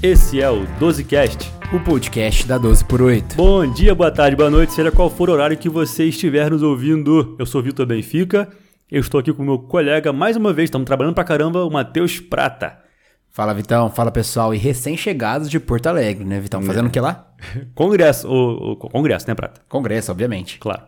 Esse é o 12cast, o podcast da 12 por 8. Bom dia, boa tarde, boa noite, seja qual for o horário que você estiver nos ouvindo. Eu sou Vitor Benfica, eu estou aqui com meu colega mais uma vez, estamos trabalhando pra caramba, o Matheus Prata. Fala, Vitão. Fala, pessoal. E recém-chegados de Porto Alegre, né, Vitão? Fazendo o que lá? Congresso. O, o, congresso, né, Prata? Congresso, obviamente. Claro.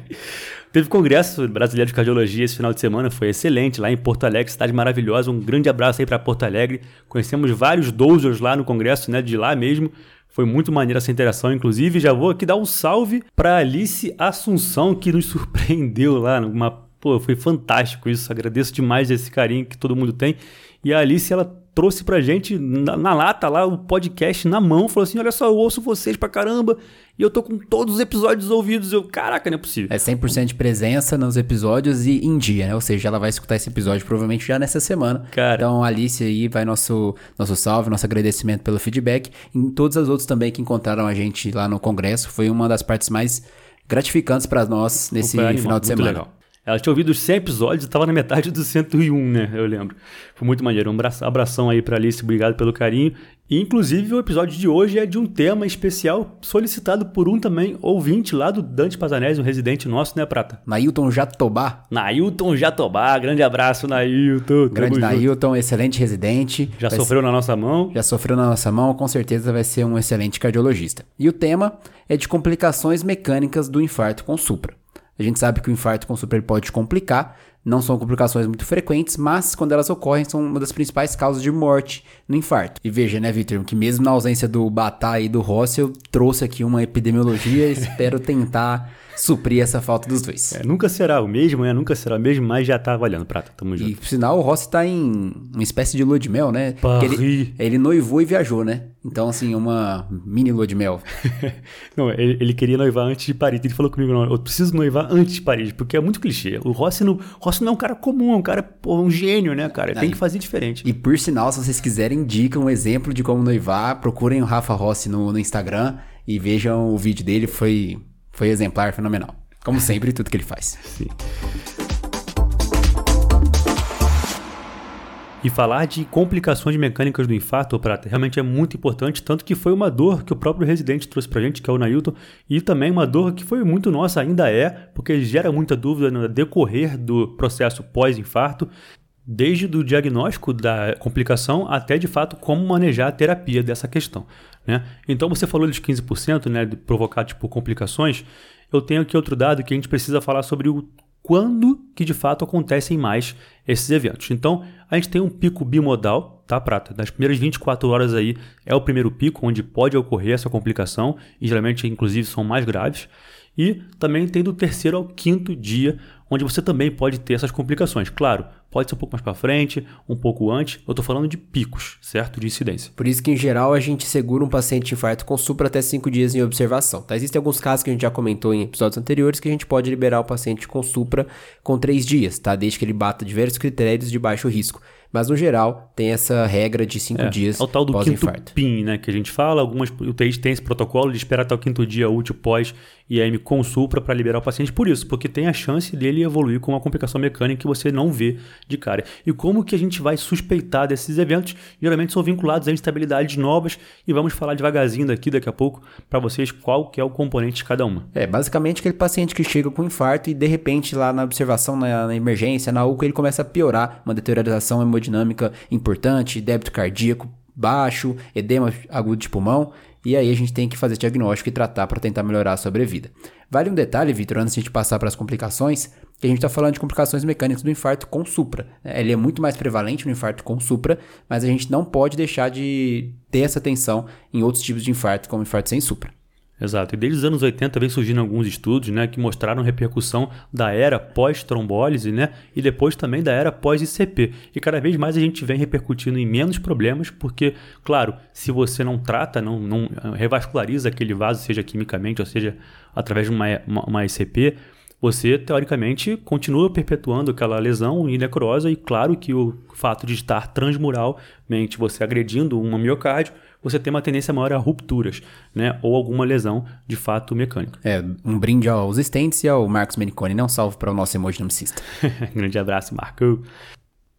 Teve Congresso Brasileiro de Cardiologia esse final de semana, foi excelente lá em Porto Alegre, cidade maravilhosa. Um grande abraço aí para Porto Alegre. Conhecemos vários dozers lá no Congresso, né, de lá mesmo. Foi muito maneira essa interação, inclusive. Já vou aqui dar um salve para Alice Assunção, que nos surpreendeu lá. Uma, pô, foi fantástico isso. Agradeço demais esse carinho que todo mundo tem. E a Alice, ela trouxe pra gente na, na, lata lá o podcast na mão, falou assim: olha só, eu ouço vocês pra caramba e eu tô com todos os episódios ouvidos. Eu, caraca, não é possível. É 100% de presença nos episódios e em dia, né? Ou seja, ela vai escutar esse episódio provavelmente já nessa semana. Cara. Então, Alice aí vai nosso, nosso salve, nosso agradecimento pelo feedback. E todas as outras também que encontraram a gente lá no congresso. Foi uma das partes mais gratificantes para nós nesse final de semana. Legal. Ela tinha ouvido os 100 episódios e estava na metade dos 101, né? Eu lembro. Foi muito maneiro. Um abração aí para Alice, obrigado pelo carinho. E, inclusive, o episódio de hoje é de um tema especial solicitado por um também ouvinte lá do Dante Pazanese, um residente nosso, né, Prata? Nailton Jatobá. Nailton Jatobá, grande abraço, Nailton. Grande Nailton, excelente residente. Já vai sofreu ser... na nossa mão? Já sofreu na nossa mão, com certeza vai ser um excelente cardiologista. E o tema é de complicações mecânicas do infarto com supra. A gente sabe que o infarto com super pode complicar, não são complicações muito frequentes, mas quando elas ocorrem são uma das principais causas de morte no infarto. E veja, né, Victor, que mesmo na ausência do Batá e do Rossi, eu trouxe aqui uma epidemiologia, espero tentar suprir essa falta dos dois. É, nunca será o mesmo, né? Nunca será o mesmo, mas já tá valendo, Prata. Tamo junto. E, por sinal, o Rossi tá em uma espécie de lua de mel, né? Ele, ele noivou e viajou, né? Então, assim, uma mini lua de mel. não, ele, ele, queria noivar antes de Paris. Ele falou comigo, não, eu preciso noivar antes de Paris, porque é muito clichê. O Rossi não, Rossi não é um cara comum, é um cara, pô, um gênio, né, cara? Tem que fazer diferente. E por sinal, se vocês quiserem dica, um exemplo de como noivar, procurem o Rafa Rossi no, no Instagram e vejam o vídeo dele, foi, foi exemplar, fenomenal. Como sempre, tudo que ele faz. Sim. E falar de complicações mecânicas do infarto, Prata, realmente é muito importante, tanto que foi uma dor que o próprio residente trouxe pra gente, que é o Nailton, e também uma dor que foi muito nossa, ainda é, porque gera muita dúvida no decorrer do processo pós-infarto, desde o diagnóstico da complicação até de fato como manejar a terapia dessa questão. Né? Então você falou de 15% né, de provocar tipo, complicações eu tenho aqui outro dado que a gente precisa falar sobre o quando que de fato acontecem mais esses eventos. Então, a gente tem um pico bimodal, tá, Prata? Nas primeiras 24 horas aí é o primeiro pico onde pode ocorrer essa complicação, e geralmente, inclusive, são mais graves. E também tem do terceiro ao quinto dia, onde você também pode ter essas complicações. Claro, pode ser um pouco mais para frente, um pouco antes. Eu estou falando de picos, certo? De incidência. Por isso que, em geral, a gente segura um paciente de infarto com supra até 5 dias em observação. Tá? Existem alguns casos que a gente já comentou em episódios anteriores que a gente pode liberar o paciente com supra com 3 dias, tá? Desde que ele bata diversos critérios de baixo risco. Mas no geral, tem essa regra de cinco é, dias. É o tal do quinto PIN, né? Que a gente fala. Algumas UTIs têm esse protocolo de esperar até o quinto dia útil pós IM com supra para liberar o paciente por isso, porque tem a chance dele evoluir com uma complicação mecânica que você não vê de cara. E como que a gente vai suspeitar desses eventos? Geralmente são vinculados a instabilidades novas e vamos falar devagarzinho daqui daqui a pouco para vocês qual que é o componente de cada uma. É, basicamente aquele paciente que chega com infarto e de repente lá na observação, na, na emergência, na UCA, ele começa a piorar, uma deterioração hemodinâmica importante, débito cardíaco baixo, edema agudo de pulmão, e aí a gente tem que fazer diagnóstico e tratar para tentar melhorar a sobrevida. Vale um detalhe, Vitor, antes de a gente passar para as complicações, que a gente está falando de complicações mecânicas do infarto com supra. Ele é muito mais prevalente no infarto com supra, mas a gente não pode deixar de ter essa atenção em outros tipos de infarto, como infarto sem supra. Exato. E desde os anos 80 vem surgindo alguns estudos né, que mostraram repercussão da era pós-trombólise né, e depois também da era pós-ICP. E cada vez mais a gente vem repercutindo em menos problemas, porque, claro, se você não trata, não, não revasculariza aquele vaso, seja quimicamente ou seja através de uma, uma, uma ICP, você teoricamente continua perpetuando aquela lesão e necrosa, e claro que o fato de estar transmuralmente você agredindo uma miocárdio você tem uma tendência maior a rupturas, né? Ou alguma lesão de fato mecânica. É, um brinde aos estentes e ao Marcos Meniconi, não salve para o nosso hemodinamicista. Grande abraço, Marco.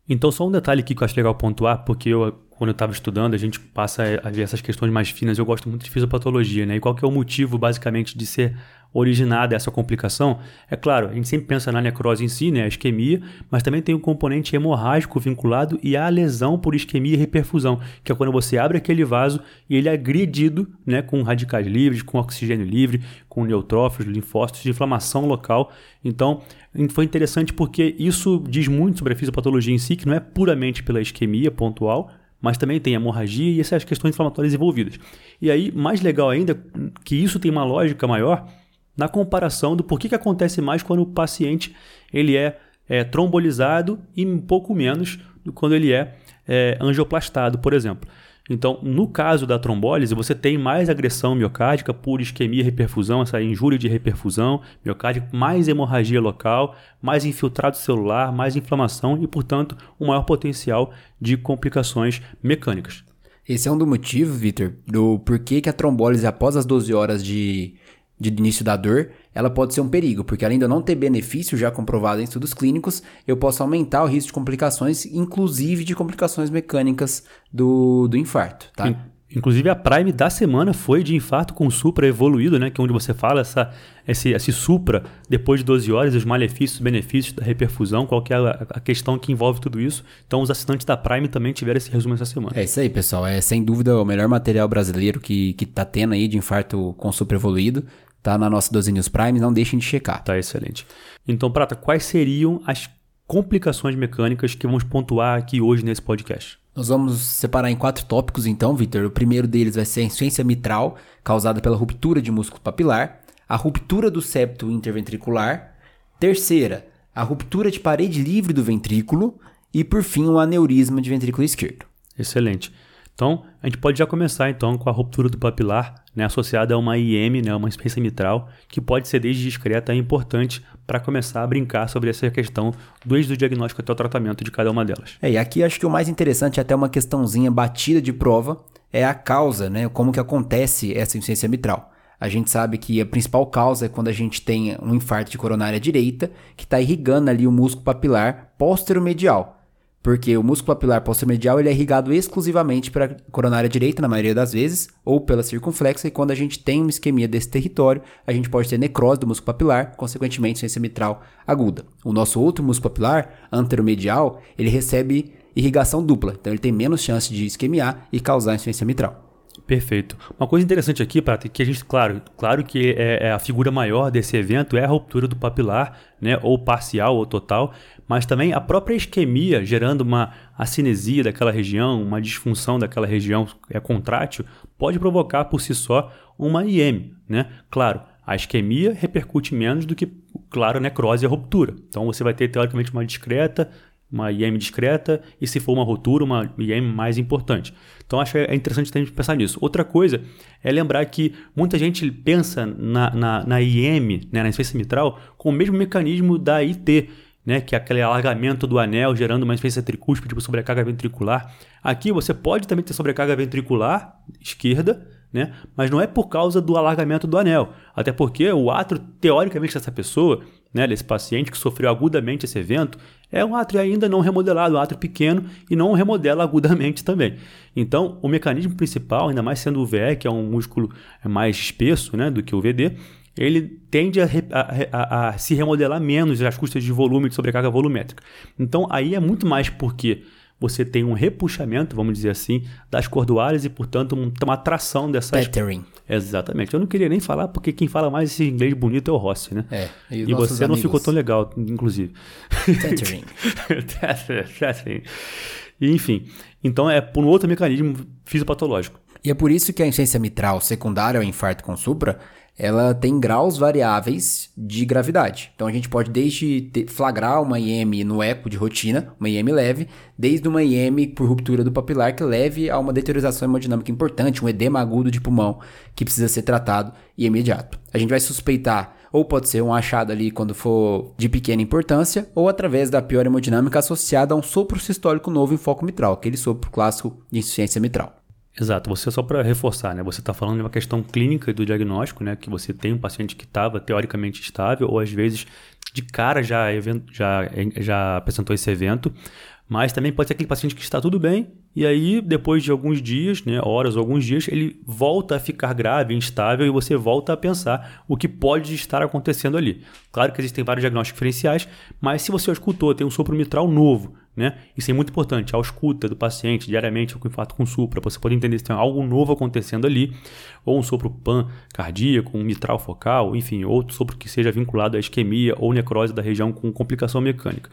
Então, só um detalhe aqui que eu acho legal pontuar, porque eu quando eu estava estudando, a gente passa a ver essas questões mais finas. Eu gosto muito de fisiopatologia, né? E qual que é o motivo, basicamente, de ser originada essa complicação? É claro, a gente sempre pensa na necrose em si, né? A isquemia, mas também tem um componente hemorrágico vinculado e a lesão por isquemia e reperfusão, que é quando você abre aquele vaso e ele é agredido, né? Com radicais livres, com oxigênio livre, com neutrófilos, linfócitos, de inflamação local. Então, foi interessante porque isso diz muito sobre a fisiopatologia em si, que não é puramente pela isquemia pontual, mas também tem hemorragia e essas questões inflamatórias envolvidas. E aí, mais legal ainda, que isso tem uma lógica maior na comparação do porquê que acontece mais quando o paciente ele é, é trombolizado e um pouco menos do quando ele é, é angioplastado, por exemplo. Então, no caso da trombólise, você tem mais agressão miocárdica por isquemia e reperfusão, essa injúria de reperfusão miocárdica, mais hemorragia local, mais infiltrado celular, mais inflamação e, portanto, um maior potencial de complicações mecânicas. Esse é um dos motivos, Vitor, do porquê que a trombólise após as 12 horas de de início da dor, ela pode ser um perigo, porque além de eu não ter benefício já comprovado em estudos clínicos, eu posso aumentar o risco de complicações, inclusive de complicações mecânicas do, do infarto, tá? Inclusive a Prime da semana foi de infarto com supra evoluído, né? Que é onde você fala essa, esse, esse supra depois de 12 horas, os malefícios, benefícios da reperfusão, qual que é a, a, questão que envolve tudo isso. Então os assinantes da Prime também tiveram esse resumo essa semana. É isso aí, pessoal. É sem dúvida o melhor material brasileiro que, que tá tendo aí de infarto com supra evoluído tá na nossa 12 News Prime, não deixem de checar. Tá excelente. Então, Prata, quais seriam as complicações mecânicas que vamos pontuar aqui hoje nesse podcast? Nós vamos separar em quatro tópicos, então, Victor. O primeiro deles vai ser a insuficiência mitral, causada pela ruptura de músculo papilar, a ruptura do septo interventricular, terceira, a ruptura de parede livre do ventrículo e, por fim, o aneurisma de ventrículo esquerdo. Excelente. Então, a gente pode já começar então com a ruptura do papilar, né, associada a uma IM, né, uma insuficiência mitral, que pode ser desde discreta a importante para começar a brincar sobre essa questão desde o diagnóstico até o tratamento de cada uma delas. É, e aqui acho que o mais interessante, até uma questãozinha batida de prova, é a causa, né, como que acontece essa insuficiência mitral. A gente sabe que a principal causa é quando a gente tem um infarto de coronária direita, que está irrigando ali o músculo papilar póstero-medial. Porque o músculo papilar posterior-medial ele é irrigado exclusivamente para coronária direita, na maioria das vezes, ou pela circunflexa, e quando a gente tem uma isquemia desse território, a gente pode ter necrose do músculo papilar, consequentemente, ciência mitral aguda. O nosso outro músculo papilar, anteromedial, ele recebe irrigação dupla, então ele tem menos chance de isquemiar e causar insuficiência mitral. Perfeito. Uma coisa interessante aqui, Prata, que a gente, claro, claro que é, é, a figura maior desse evento é a ruptura do papilar, né, ou parcial ou total, mas também a própria isquemia gerando uma acinesia daquela região, uma disfunção daquela região é contrátil, pode provocar por si só uma IM, né? Claro, a isquemia repercute menos do que, claro, a necrose e a ruptura. Então você vai ter teoricamente uma discreta uma IM discreta e se for uma ruptura, uma IM mais importante. Então acho que é interessante também pensar nisso. Outra coisa é lembrar que muita gente pensa na, na, na IM, né, na insuficiência mitral, com o mesmo mecanismo da IT, né, que é aquele alargamento do anel gerando uma insuficiência tricúspide, tipo sobrecarga ventricular. Aqui você pode também ter sobrecarga ventricular esquerda, né, mas não é por causa do alargamento do anel. Até porque o átrio, teoricamente, dessa pessoa, né, desse paciente que sofreu agudamente esse evento, é um átrio ainda não remodelado, um átrio pequeno e não remodela agudamente também. Então, o mecanismo principal, ainda mais sendo o VE, que é um músculo mais espesso né, do que o VD, ele tende a, a, a, se remodelar menos às custas de volume, de sobrecarga volumétrica. Então, aí é muito mais porque você tem um repuxamento, vamos dizer assim, das cordoárias e, portanto, uma tração dessas... Tethering. Exatamente. Eu não queria nem falar, porque quem fala mais esse inglês bonito é o Rossi, né? É. E, e você amigos. não ficou tão legal, inclusive. Tethering. Tethering. Enfim, então é por um outro mecanismo fisiopatológico. E é por isso que a insuficiência mitral secundária ao infarto com supra ela tem graus variáveis de gravidade. Então a gente pode desde flagrar uma IM no eco de rotina, uma IM leve, desde uma IM por ruptura do papilar que leve a uma deteriorização hemodinâmica importante, um edema agudo de pulmão que precisa ser tratado e imediato. A gente vai suspeitar ou pode ser um achado ali quando for de pequena importância, ou através da pior hemodinâmica associada a um sopro sistólico novo em foco mitral, aquele sopro clássico de insuficiência mitral. Exato, você só para reforçar, né? Você está falando de uma questão clínica do diagnóstico, né? Que você tem um paciente que estava teoricamente estável, ou às vezes de cara já, já, já apresentou esse evento. Mas também pode ser aquele paciente que está tudo bem e aí, depois de alguns dias, né, horas ou alguns dias, ele volta a ficar grave, instável e você volta a pensar o que pode estar acontecendo ali. Claro que existem vários diagnósticos diferenciais, mas se você escutou, tem um sopro mitral novo, né? Isso é muito importante. A escuta do paciente diariamente com infarto com supra, você pode entender se tem algo novo acontecendo ali, ou um sopro pan cardíaco, um mitral focal, enfim, outro sopro que seja vinculado à isquemia ou necrose da região com complicação mecânica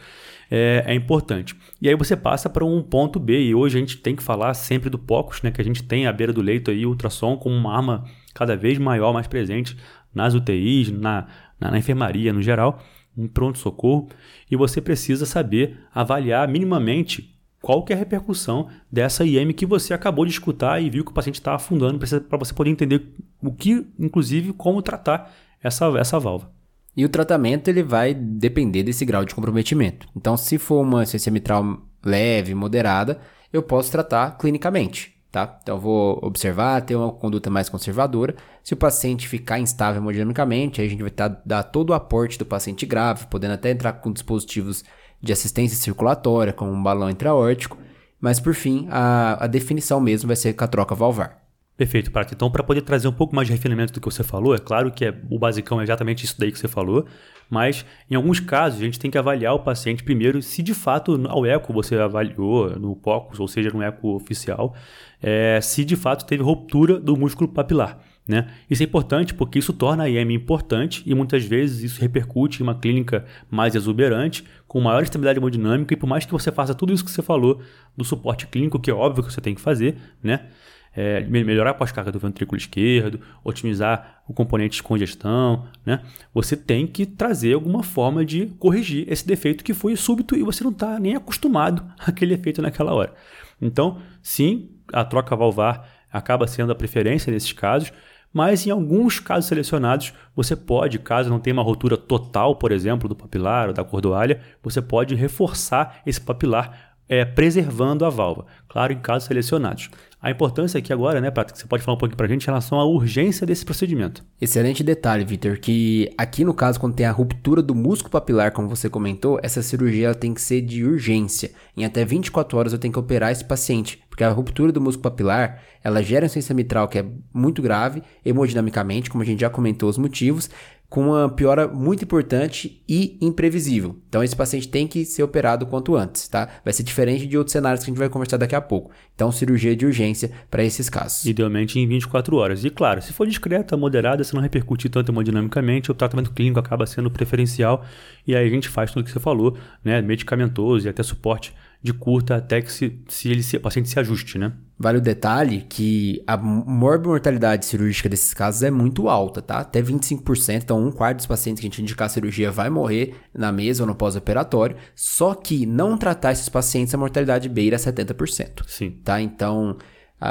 é, é importante. E aí você passa para um ponto B, e hoje a gente tem que falar sempre do POCUS, né, que a gente tem à beira do leito aí ultrassom como uma arma cada vez maior, mais presente nas UTIs, na, na, na enfermaria no geral, em pronto-socorro, e você precisa saber avaliar minimamente qual que é a repercussão dessa IM que você acabou de escutar e viu que o paciente está afundando, para você poder entender o que, inclusive, como tratar essa, essa válvula. E o tratamento ele vai depender desse grau de comprometimento. Então, se for uma insuficiência mitral leve, moderada, eu posso tratar clinicamente, tá? Então, eu vou observar, ter uma conduta mais conservadora. Se o paciente ficar instável hemodinamicamente, a gente vai tá, dar todo o aporte do paciente grave, podendo até entrar com dispositivos de assistência circulatória, como um balão intraórtico. Mas, por fim, a, a definição mesmo vai ser com a troca valvar. Perfeito, Prato. Então, para poder trazer um pouco mais de refinamento do que você falou, é claro que é, o basicão é exatamente isso daí que você falou, mas em alguns casos a gente tem que avaliar o paciente primeiro se de fato ao eco você avaliou no POCUS, ou seja, no eco oficial, é, se de fato teve ruptura do músculo papilar. Né? Isso é importante porque isso torna a IM importante e muitas vezes isso repercute em uma clínica mais exuberante, com maior estabilidade hemodinâmica e por mais que você faça tudo isso que você falou do suporte clínico, que é óbvio que você tem que fazer, né? é, melhorar a pós-carga do ventrículo esquerdo, otimizar o componente de congestão, né? Você tem que trazer alguma forma de corrigir esse defeito que foi súbito e você não está nem acostumado àquele efeito naquela hora. Então, sim, a troca valvar acaba sendo a preferência nesses casos, mas em alguns casos selecionados, você pode, caso não tenha uma rotura total, por exemplo, do papilar ou da cordoalha, você pode reforçar esse papilar é, preservando a válvula, claro, em casos selecionados. A importância aqui agora, né, Patrick, você pode falar um pouquinho para a gente em relação à urgência desse procedimento. Excelente detalhe, Vitor, que aqui no caso, quando tem a ruptura do músculo papilar, como você comentou, essa cirurgia tem que ser de urgência. Em até 24 horas eu tenho que operar esse paciente, porque a ruptura do músculo papilar, ela gera insuficiência mitral que é muito grave, hemodinamicamente, como a gente já comentou os motivos, com uma piora muito importante e imprevisível. Então esse paciente tem que ser operado quanto antes, tá? Vai ser diferente de outros cenários que a gente vai conversar daqui a pouco. Então cirurgia de urgência para esses casos. Idealmente em 24 horas. E claro, se for discreta, moderada, se não repercutir tanto hemodinamicamente, o tratamento clínico acaba sendo preferencial e aí a gente faz tudo o que você falou, né? Medicamentoso e até suporte de curta até que se, se, ele, se o paciente se ajuste, né? Vale o detalhe que a morbimortalidade cirúrgica desses casos é muito alta, tá? Até 25%, então um quarto dos pacientes que a gente indicar a cirurgia vai morrer na mesa ou no pós-operatório, só que não tratar esses pacientes a mortalidade beira 70%. Sim. Tá? Então,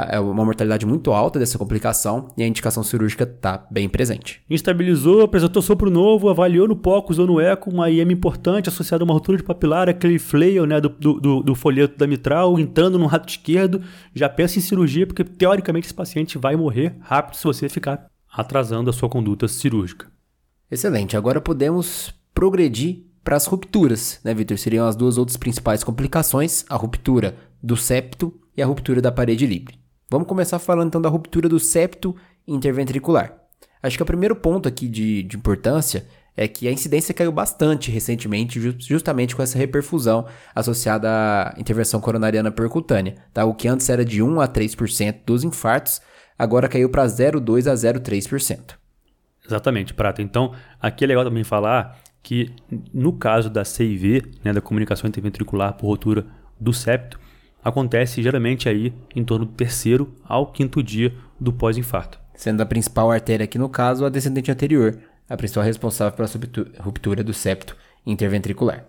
é uma mortalidade muito alta dessa complicação e a indicação cirúrgica está bem presente. Instabilizou, apresentou sopro novo, avaliou no POCUS ou no ECO uma IM importante associada a uma ruptura de papilar, aquele flail né, do, do, do folheto da mitral, entrando no rato esquerdo, já pensa em cirurgia, porque teoricamente esse paciente vai morrer rápido se você ficar atrasando a sua conduta cirúrgica. Excelente, agora podemos progredir para as rupturas, né, Vitor? Seriam as duas outras principais complicações, a ruptura do septo e a ruptura da parede livre. Vamos começar falando então da ruptura do septo interventricular. Acho que o primeiro ponto aqui de, de importância é que a incidência caiu bastante recentemente, justamente com essa reperfusão associada à intervenção coronariana percutânea. Tá? O que antes era de 1 a 3% dos infartos, agora caiu para 0,2 a 0,3%. Exatamente, Prata. Então, aqui é legal também falar que no caso da CIV, né, da comunicação interventricular por rotura do septo, acontece geralmente aí em torno do terceiro ao quinto dia do pós-infarto. Sendo a principal artéria aqui no caso a descendente anterior, a principal responsável pela ruptura do septo interventricular.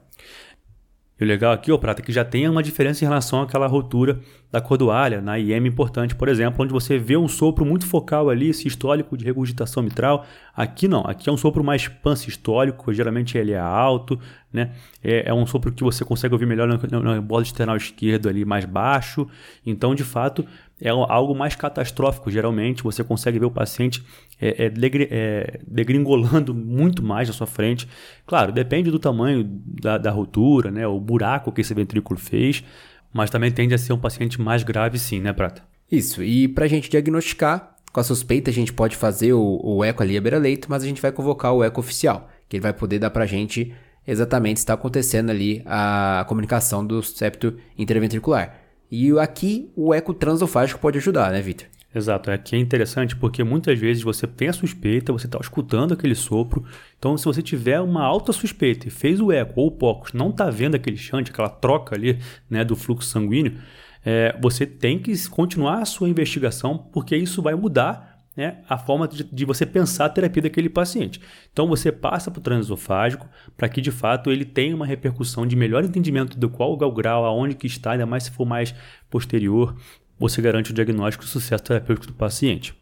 E o legal aqui, ó, Prata, é que já tem uma diferença em relação àquela rotura da cordoalha, na IM importante, por exemplo, onde você vê um sopro muito focal ali, sistólico de regurgitação mitral. Aqui não, aqui é um sopro mais pansistólico, geralmente ele é alto, né? É, é um sopro que você consegue ouvir melhor na, na bola external esquerdo ali mais baixo. Então, de fato, é algo mais catastrófico. Geralmente, você consegue ver o paciente é, é, degri, é, degringolando muito mais na sua frente. Claro, depende do tamanho da, da ruptura, né? O buraco que esse ventrículo fez. Mas também tende a ser um paciente mais grave, sim, né, Prata? Isso. E para a gente diagnosticar, com a suspeita, a gente pode fazer o, o eco ali a beira-leito, mas a gente vai convocar o eco oficial, que ele vai poder dar para a gente exatamente está acontecendo ali a comunicação do septo interventricular. E aqui o eco transofágico pode ajudar, né, Victor? Exato, aqui é interessante porque muitas vezes você tem a suspeita, você está escutando aquele sopro, então se você tiver uma alta suspeita e fez o eco ou o POCUS, não está vendo aquele shunt, aquela troca ali né, do fluxo sanguíneo, é, você tem que continuar a sua investigação porque isso vai mudar né, a forma de, de, você pensar a terapia daquele paciente. Então você passa para o transesofágico para que de fato ele tenha uma repercussão de melhor entendimento do qual o grau, aonde que está, ainda mais se for mais posterior, você garante o diagnóstico e o sucesso terapêutico do paciente.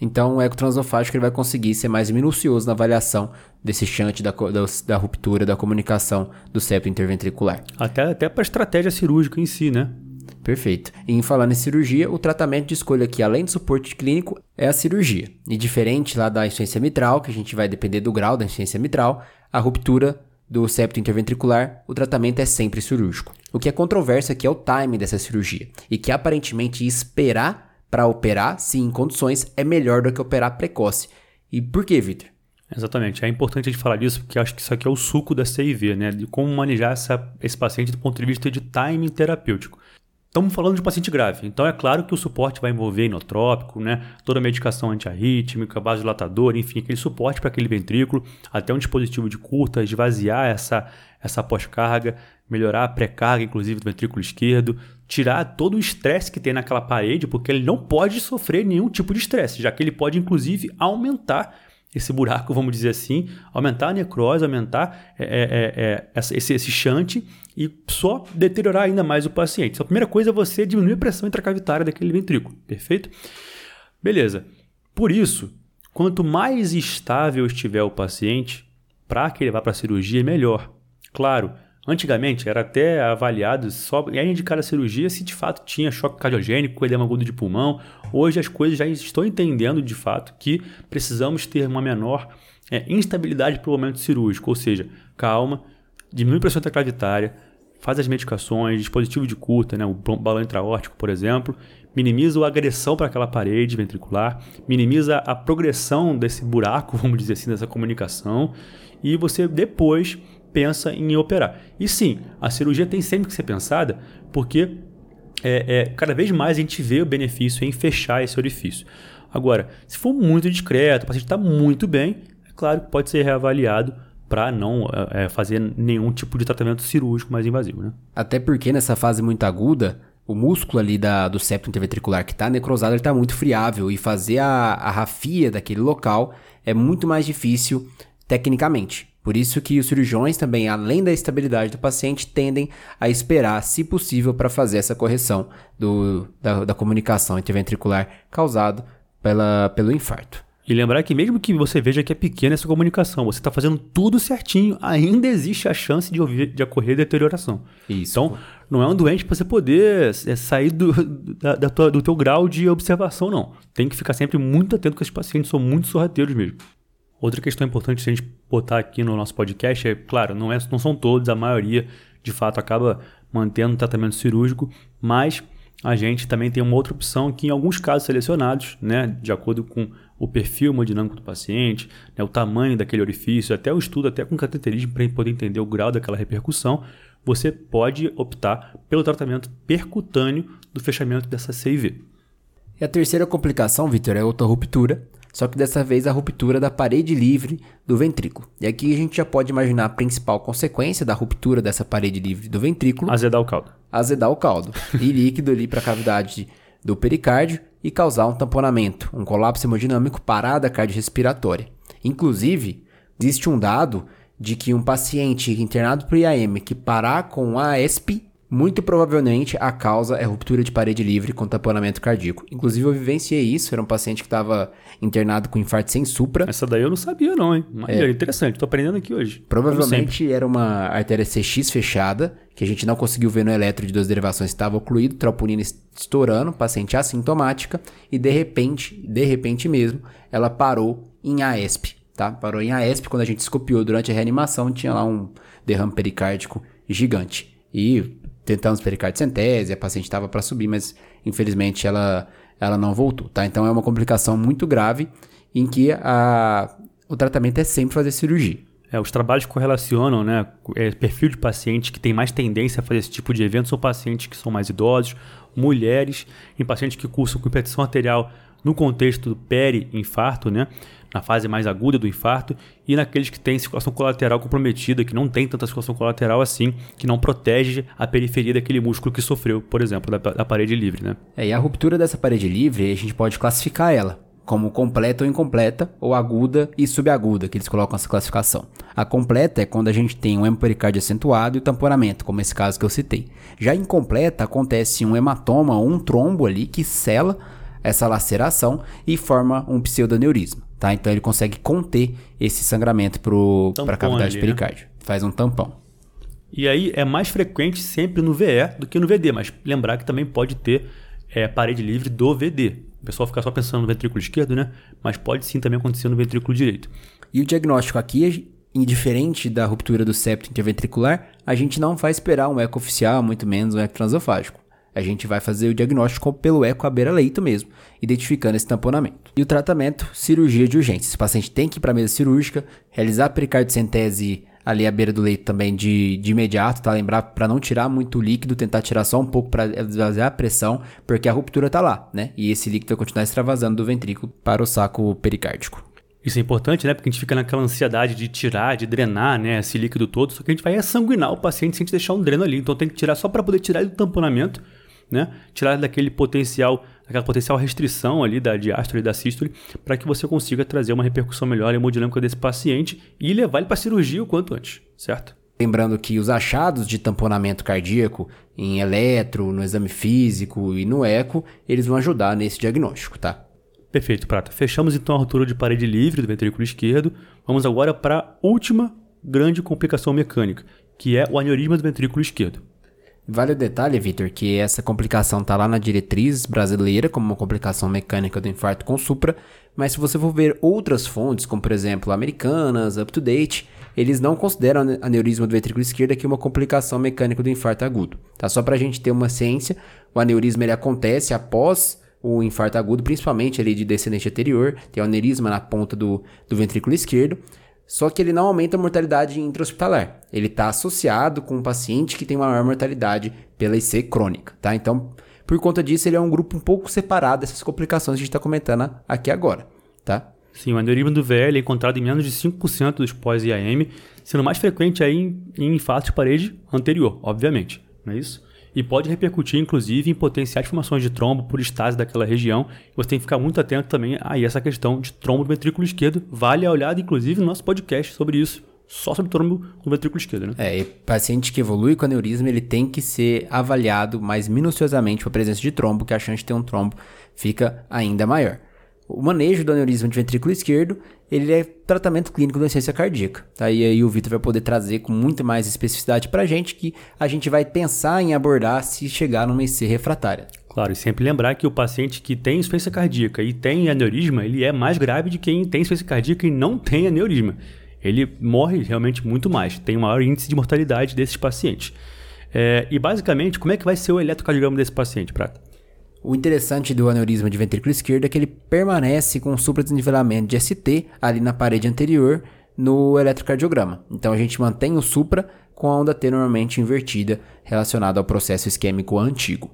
Então, o ecotransofágico ele vai conseguir ser mais minucioso na avaliação desse shunt da, da, da ruptura da comunicação do septo interventricular. Até, até para a estratégia cirúrgica em si, né? Perfeito. E em falar em cirurgia, o tratamento de escolha aqui, além do suporte clínico, é a cirurgia. E diferente lá da insuficiência mitral, que a gente vai depender do grau da insuficiência mitral, a ruptura do septo interventricular, o tratamento é sempre cirúrgico. O que é controverso aqui é o time dessa cirurgia, e que aparentemente esperar para operar, se em condições, é melhor do que operar precoce. E por que, Victor? Exatamente. É importante a gente falar disso porque acho que isso aqui é o suco da CIV, né? De como manejar essa, esse paciente do ponto de vista de timing terapêutico. Estamos falando de um paciente grave, então é claro que o suporte vai envolver inotrópico, né? toda a medicação antiarrítmica, vasodilatador, enfim, aquele suporte para aquele ventrículo, até um dispositivo de curta, esvaziar essa, essa pós-carga, melhorar a pré-carga, inclusive, do ventrículo esquerdo, tirar todo o estresse que tem naquela parede, porque ele não pode sofrer nenhum tipo de estresse, já que ele pode, inclusive, aumentar esse buraco, vamos dizer assim, aumentar a necrose, aumentar é, é, é, esse, esse chante e só deteriorar ainda mais o paciente. Então, a primeira coisa é você diminuir a pressão intracavitária daquele ventrículo, perfeito? Beleza. Por isso, quanto mais estável estiver o paciente, para que ele vá para a cirurgia, melhor. Claro, Antigamente era até avaliado só e indicar a cirurgia se de fato tinha choque cardiogênico, edema agudo de pulmão. Hoje as coisas já estão entendendo de fato que precisamos ter uma menor é, instabilidade para o momento cirúrgico, ou seja, calma, diminui pressão intracavitária, faz as medicações, dispositivo de curta, né, o balão intraórtico, por exemplo, minimiza a agressão para aquela parede ventricular, minimiza a progressão desse buraco, vamos dizer assim, dessa comunicação, e você depois pensa em operar. E sim, a cirurgia tem sempre que ser pensada porque é, é, cada vez mais a gente vê o benefício em fechar esse orifício. Agora, se for muito discreto, o paciente está muito bem, é claro que pode ser reavaliado para não é, é, fazer nenhum tipo de tratamento cirúrgico mais invasivo. Né? Até porque nessa fase muito aguda, o músculo ali da, do septo interventricular que está necrosado está muito friável e fazer a, a rafia daquele local é muito mais difícil tecnicamente. Por isso que os cirurgiões também, além da estabilidade do paciente, tendem a esperar, se possível, para fazer essa correção do, da, da comunicação interventricular causado pela, pelo infarto. E lembrar que mesmo que você veja que é pequena essa comunicação, você está fazendo tudo certinho, ainda existe a chance de, ouvir, de ocorrer deterioração. Isso. Então, não é um doente para você poder é, sair do, da, da tua, do teu grau de observação, não. Tem que ficar sempre muito atento com esses pacientes, são muito sorrateiros mesmo. Outra questão importante se a gente botar aqui no nosso podcast é, claro, não, é, não são todos, a maioria de fato acaba mantendo o tratamento cirúrgico, mas a gente também tem uma outra opção que em alguns casos selecionados, né, de acordo com o perfil hemodinâmico do paciente, né, o tamanho daquele orifício, até o estudo até com cateterismo para poder entender o grau daquela repercussão, você pode optar pelo tratamento percutâneo do fechamento dessa CIV. E a terceira complicação, Vitor, é outra ruptura, só que dessa vez a ruptura da parede livre do ventrículo. E aqui a gente já pode imaginar a principal consequência da ruptura dessa parede livre do ventrículo: azedar o caldo. Azedar o caldo e líquido ali para a cavidade do pericárdio e causar um tamponamento, um colapso hemodinâmico, parada cardiorrespiratória. Inclusive, existe um dado de que um paciente internado por IAM que parar com ASP Muito provavelmente a causa é ruptura de parede livre com tamponamento cardíaco. Inclusive eu vivenciei isso, era um paciente que estava internado com infarto sem supra. Essa daí eu não sabia não, hein? Mas é interessante, tô aprendendo aqui hoje. Provavelmente era uma artéria CX fechada, que a gente não conseguiu ver no eletro de duas derivações, estava ocluído, troponina estourando, paciente assintomática, e de repente, de repente mesmo, ela parou em AESP, tá? Parou em AESP, quando a gente escopiou durante a reanimação, tinha lá um derrame pericárdico gigante. E tentamos pericardicentese, a paciente estava para subir, mas infelizmente ela, ela não voltou, tá? Então é uma complicação muito grave em que a, o tratamento é sempre fazer cirurgia. É, os trabalhos correlacionam, né? É, perfil de paciente que tem mais tendência a fazer esse tipo de evento são pacientes que são mais idosos, mulheres, em pacientes que cursam com hipertensão arterial no contexto do peri-infarto, né? Na fase mais aguda do infarto, e naqueles que têm circulação colateral comprometida, que não tem tanta circulação colateral assim, que não protege a periferia daquele músculo que sofreu, por exemplo, da, da parede livre. Né? É, e a ruptura dessa parede livre, a gente pode classificar ela como completa ou incompleta, ou aguda e subaguda, que eles colocam essa classificação. A completa é quando a gente tem um hemopericardio acentuado e o tamponamento, como esse caso que eu citei. Já incompleta acontece um hematoma ou um trombo ali que sela essa laceração e forma um pseudoneurisma, tá? Então ele consegue conter esse sangramento para a cavidade ali, pericárdio. Né? Faz um tampão. E aí é mais frequente sempre no VE do que no VD, mas lembrar que também pode ter é, parede livre do VD. O pessoal fica só pensando no ventrículo esquerdo, né? Mas pode sim também acontecer no ventrículo direito. E o diagnóstico aqui, indiferente da ruptura do septo interventricular, a gente não vai esperar um eco oficial, muito menos um eco transofágico. A gente vai fazer o diagnóstico pelo eco à beira-leito mesmo, identificando esse tamponamento. E o tratamento, cirurgia de urgência. Esse paciente tem que ir para a mesa cirúrgica, realizar pericardicentese ali à beira do leito também de, de imediato, tá? Lembrar para não tirar muito líquido, tentar tirar só um pouco para esvaziar a pressão, porque a ruptura tá lá, né? E esse líquido vai continuar extravasando do ventrículo para o saco pericárdico. Isso é importante, né? Porque a gente fica naquela ansiedade de tirar, de drenar, né? Esse líquido todo, só que a gente vai assanguinar o paciente sem deixar um dreno ali. Então tem que tirar só para poder tirar ele do tamponamento né? Tirar daquele potencial, aquela potencial restrição ali da diástole e da sístole, para que você consiga trazer uma repercussão melhor hemodinâmica desse paciente e levar ele para cirurgia o quanto antes, certo? Lembrando que os achados de tamponamento cardíaco em eletro, no exame físico e no eco, eles vão ajudar nesse diagnóstico, tá? Perfeito, Prata. Fechamos então a ruptura de parede livre do ventrículo esquerdo. Vamos agora para a última grande complicação mecânica, que é o aneurisma do ventrículo esquerdo. Vale o detalhe, Vitor, que essa complicação está lá na diretriz brasileira como uma complicação mecânica do infarto com supra, mas se você for ver outras fontes, como por exemplo americanas, up-to-date, eles não consideram aneurisma do ventrículo esquerdo aqui uma complicação mecânica do infarto agudo. Tá? Só para a gente ter uma ciência, o aneurisma ele acontece após o infarto agudo, principalmente ali de descendente anterior, tem o aneurisma na ponta do, do ventrículo esquerdo, só que ele não aumenta a mortalidade intra-hospitalar. Ele está associado com um paciente que tem uma maior mortalidade pela IC crônica, tá? Então, por conta disso, ele é um grupo um pouco separado dessas complicações que a gente está comentando aqui agora, tá? Sim, o aneurisma do VL é encontrado em menos de 5% dos pós-IAM, sendo mais frequente aí em, em infarto de parede anterior, obviamente, não é isso? E pode repercutir, inclusive, em potenciais formações de trombo por estase daquela região. Você tem que ficar muito atento também a essa questão de trombo do ventrículo esquerdo. Vale a olhada, inclusive, no nosso podcast sobre isso. Só sobre trombo no ventrículo esquerdo, né? É, e paciente que evolui com aneurisma, ele tem que ser avaliado mais minuciosamente para a presença de trombo, que a chance de ter um trombo fica ainda maior. O manejo do aneurisma de ventrículo esquerdo, ele é tratamento clínico da insuficiência cardíaca. Tá? E aí o Vitor vai poder trazer com muito mais especificidade para a gente que a gente vai pensar em abordar se chegar numa IC refratária. Claro, e sempre lembrar que o paciente que tem insuficiência cardíaca e tem aneurisma, ele é mais grave de quem tem insuficiência cardíaca e não tem aneurisma. Ele morre realmente muito mais, tem um maior índice de mortalidade desses pacientes. É, e basicamente, como é que vai ser o eletrocardiograma desse paciente, Prata? O interessante do aneurisma de ventrículo esquerdo é que ele permanece com supradesnivelamento de ST ali na parede anterior no eletrocardiograma. Então a gente mantém o supra com a onda T normalmente invertida relacionada ao processo isquêmico antigo.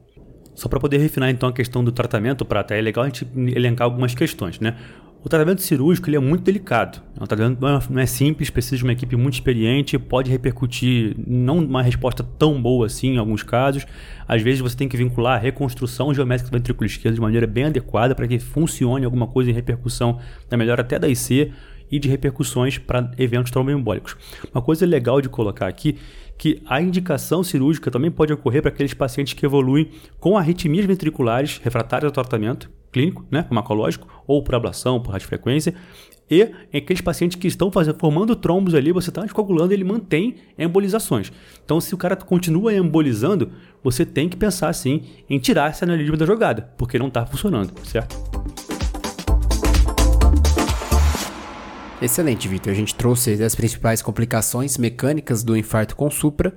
Só para poder refinar então a questão do tratamento, Prata, é legal a gente elencar algumas questões, né? O tratamento cirúrgico ele é muito delicado. É um tratamento não é simples, precisa de uma equipe muito experiente, pode repercutir não uma resposta tão boa assim em alguns casos. Às vezes você tem que vincular a reconstrução geométrica do ventrículo esquerdo de maneira bem adequada para que funcione alguma coisa em repercussão da melhora até da IC. e de repercussões para eventos tromboembólicos. Uma coisa legal de colocar aqui que a indicação cirúrgica também pode ocorrer para aqueles pacientes que evoluem com arritmias ventriculares refratárias ao tratamento clínico, né, farmacológico, ou por ablação, por radiofrequência, e em aqueles pacientes que estão fazendo, formando trombos ali, você está anticoagulando, ele mantém embolizações. Então, se o cara continua embolizando, você tem que pensar sim em tirar esse aneurisma da jogada, porque não está funcionando, certo? Excelente, Victor. A gente trouxe as principais complicações mecânicas do infarto com supra.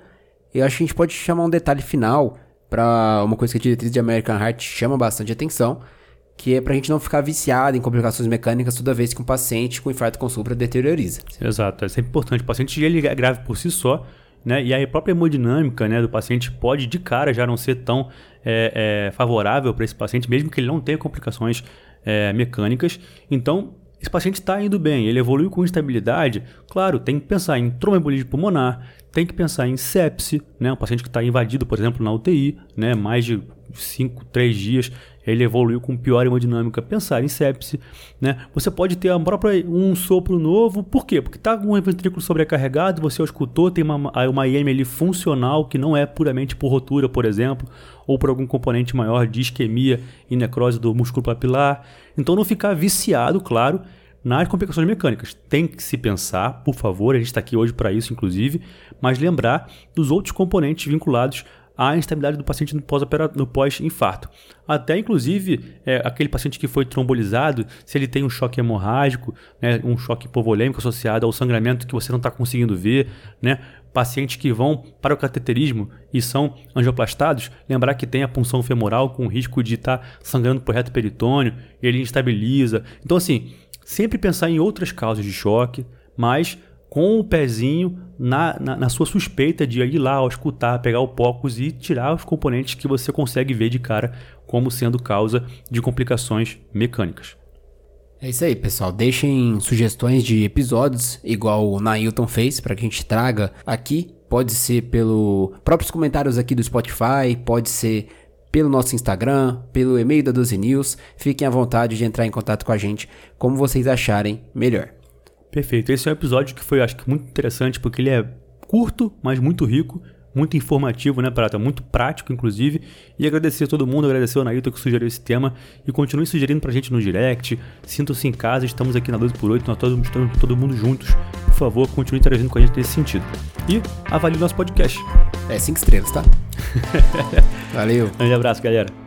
E acho que a gente pode chamar um detalhe final para uma coisa que a diretriz de American Heart chama bastante atenção, que é para a gente não ficar viciado em complicações mecânicas toda vez que um paciente com infarto com supra deterioriza. Exato, é sempre importante. O paciente ele é grave por si só, né? E a própria hemodinâmica né, do paciente pode de cara já não ser tão é, é, favorável para esse paciente, mesmo que ele não tenha complicações é, mecânicas. Então, esse paciente está indo bem, ele evoluiu com instabilidade. Claro, tem que pensar em tromboembolismo pulmonar, tem que pensar em sepse, né? Um paciente que está invadido, por exemplo, na UTI, né? Mais de 5, 3 dias, ele evoluiu com pior hemodinâmica. Pensar em sepse, né? Você pode ter a própria, um sopro novo, por quê? Porque está com um ventrículo sobrecarregado, você escutou, tem uma, uma IM ali funcional que não é puramente por rotura, por exemplo, ou por algum componente maior de isquemia e necrose do músculo papilar. Então não ficar viciado, claro, nas complicações mecânicas. Tem que se pensar, por favor, a gente está aqui hoje para isso, inclusive, mas lembrar dos outros componentes vinculados à instabilidade do paciente no pós-infarto. Até, inclusive, é, aquele paciente que foi trombolizado, se ele tem um choque hemorrágico, né, um choque hipovolêmico associado ao sangramento que você não está conseguindo ver, né, pacientes que vão para o cateterismo e são angioplastados, lembrar que tem a punção femoral com risco de estar tá sangrando por reto peritônio, ele instabiliza. Então, assim, sempre pensar em outras causas de choque, mas com o pezinho na, na, na, sua suspeita de ir lá, escutar, pegar o POCUS e tirar os componentes que você consegue ver de cara como sendo causa de complicações mecânicas. É isso aí, pessoal. Deixem sugestões de episódios, igual o Nailton fez, para que a gente traga aqui. Pode ser pelo próprios comentários aqui do Spotify, pode ser pelo nosso Instagram, pelo e-mail da 12 News. Fiquem à vontade de entrar em contato com a gente, como vocês acharem melhor. Perfeito. Esse é um episódio que foi, acho que, muito interessante, porque ele é curto, mas muito rico, muito informativo, né, Prata? Muito prático, inclusive. E agradecer a todo mundo, agradecer ao Naito que sugeriu esse tema e continue sugerindo pra gente no direct. Sintam-se em casa, estamos aqui na 12 por 8 nós todos, estamos todo mundo juntos. Por favor, continue interagindo com a gente nesse sentido. E avalie o nosso podcast. É, cinco estrelas, tá? Valeu. Um grande abraço, galera.